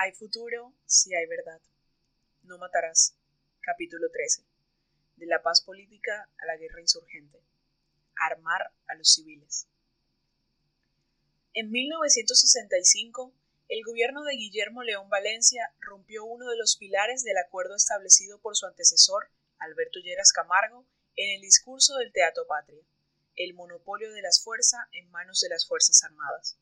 Hay futuro si hay verdad. No matarás. Capítulo 13. De la paz política a la guerra insurgente. Armar a los civiles. En 1965, el gobierno de Guillermo León Valencia rompió uno de los pilares del acuerdo establecido por su antecesor, Alberto Lleras Camargo, en el discurso del Teatro Patria, el monopolio de las fuerzas en manos de las Fuerzas Armadas.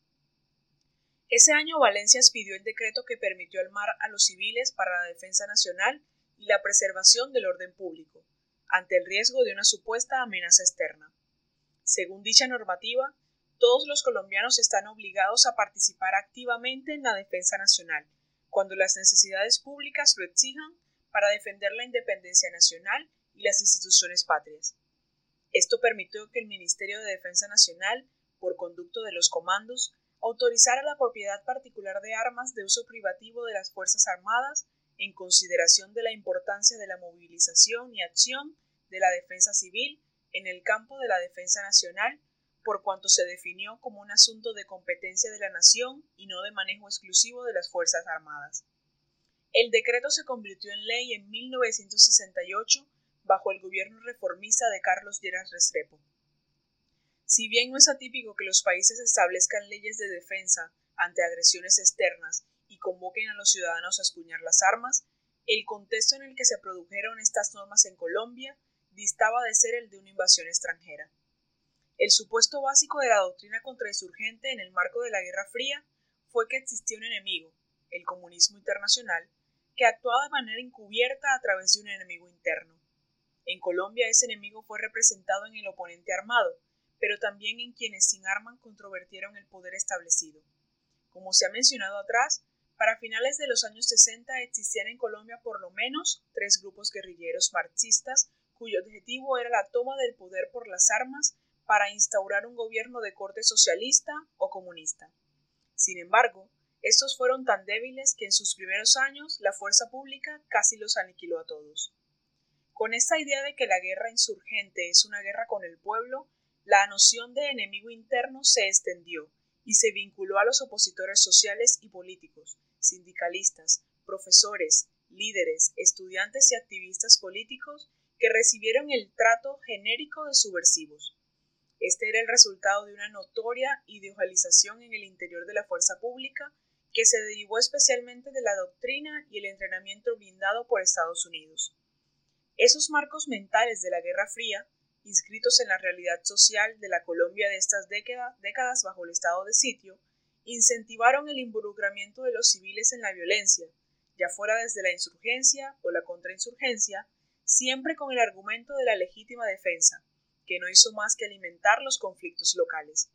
Ese año Valencia expidió el decreto que permitió armar a los civiles para la defensa nacional y la preservación del orden público, ante el riesgo de una supuesta amenaza externa. Según dicha normativa, todos los colombianos están obligados a participar activamente en la defensa nacional, cuando las necesidades públicas lo exijan para defender la independencia nacional y las instituciones patrias. Esto permitió que el Ministerio de Defensa Nacional, por conducto de los comandos, autorizar a la propiedad particular de armas de uso privativo de las Fuerzas Armadas en consideración de la importancia de la movilización y acción de la defensa civil en el campo de la defensa nacional, por cuanto se definió como un asunto de competencia de la nación y no de manejo exclusivo de las Fuerzas Armadas. El decreto se convirtió en ley en 1968 bajo el gobierno reformista de Carlos Lleras Restrepo. Si bien no es atípico que los países establezcan leyes de defensa ante agresiones externas y convoquen a los ciudadanos a espuñar las armas, el contexto en el que se produjeron estas normas en Colombia distaba de ser el de una invasión extranjera. El supuesto básico de la doctrina contrainsurgente en el marco de la Guerra Fría fue que existía un enemigo, el comunismo internacional, que actuaba de manera encubierta a través de un enemigo interno. En Colombia ese enemigo fue representado en el oponente armado, pero también en quienes sin armas controvertieron el poder establecido. Como se ha mencionado atrás, para finales de los años 60 existían en Colombia por lo menos tres grupos guerrilleros marxistas cuyo objetivo era la toma del poder por las armas para instaurar un gobierno de corte socialista o comunista. Sin embargo, estos fueron tan débiles que en sus primeros años la fuerza pública casi los aniquiló a todos. Con esta idea de que la guerra insurgente es una guerra con el pueblo, la noción de enemigo interno se extendió y se vinculó a los opositores sociales y políticos, sindicalistas, profesores, líderes, estudiantes y activistas políticos que recibieron el trato genérico de subversivos. Este era el resultado de una notoria idealización en el interior de la fuerza pública que se derivó especialmente de la doctrina y el entrenamiento brindado por Estados Unidos. Esos marcos mentales de la Guerra Fría inscritos en la realidad social de la Colombia de estas décadas bajo el estado de sitio, incentivaron el involucramiento de los civiles en la violencia, ya fuera desde la insurgencia o la contrainsurgencia, siempre con el argumento de la legítima defensa, que no hizo más que alimentar los conflictos locales.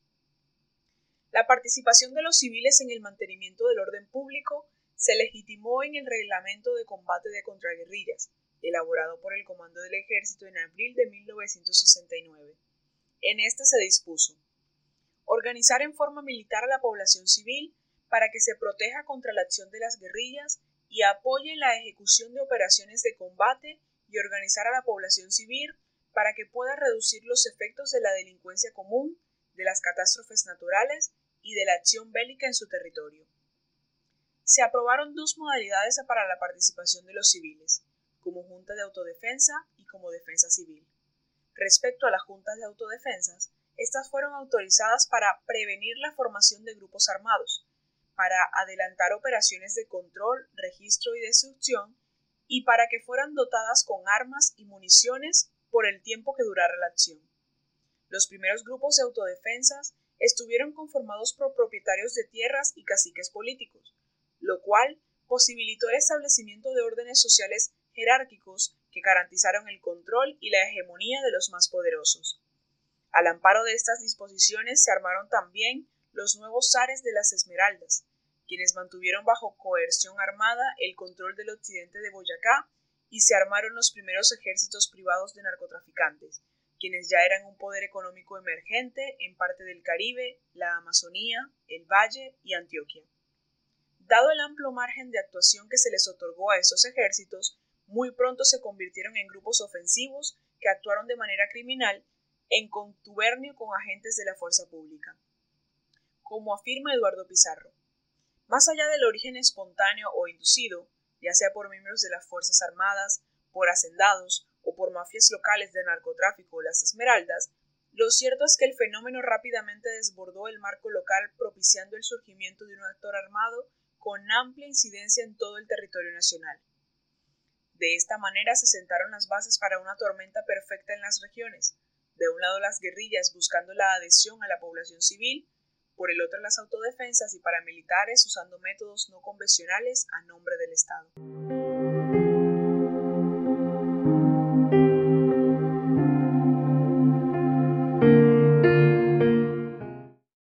La participación de los civiles en el mantenimiento del orden público se legitimó en el Reglamento de Combate de Contraguerrillas, elaborado por el Comando del Ejército en abril de 1969. En este se dispuso organizar en forma militar a la población civil para que se proteja contra la acción de las guerrillas y apoye la ejecución de operaciones de combate y organizar a la población civil para que pueda reducir los efectos de la delincuencia común, de las catástrofes naturales y de la acción bélica en su territorio. Se aprobaron dos modalidades para la participación de los civiles, como Junta de Autodefensa y como Defensa Civil. Respecto a las juntas de autodefensas, estas fueron autorizadas para prevenir la formación de grupos armados, para adelantar operaciones de control, registro y destrucción, y para que fueran dotadas con armas y municiones por el tiempo que durara la acción. Los primeros grupos de autodefensas estuvieron conformados por propietarios de tierras y caciques políticos, lo cual posibilitó el establecimiento de órdenes sociales jerárquicos que garantizaron el control y la hegemonía de los más poderosos. Al amparo de estas disposiciones se armaron también los nuevos zares de las Esmeraldas, quienes mantuvieron bajo coerción armada el control del occidente de Boyacá y se armaron los primeros ejércitos privados de narcotraficantes, quienes ya eran un poder económico emergente en parte del Caribe, la Amazonía, el Valle y Antioquia. Dado el amplio margen de actuación que se les otorgó a esos ejércitos, muy pronto se convirtieron en grupos ofensivos que actuaron de manera criminal en contubernio con agentes de la fuerza pública. Como afirma Eduardo Pizarro, Más allá del origen espontáneo o inducido, ya sea por miembros de las Fuerzas Armadas, por hacendados o por mafias locales de narcotráfico las Esmeraldas, lo cierto es que el fenómeno rápidamente desbordó el marco local propiciando el surgimiento de un actor armado con amplia incidencia en todo el territorio nacional. De esta manera se sentaron las bases para una tormenta perfecta en las regiones, de un lado las guerrillas buscando la adhesión a la población civil, por el otro las autodefensas y paramilitares usando métodos no convencionales a nombre del Estado.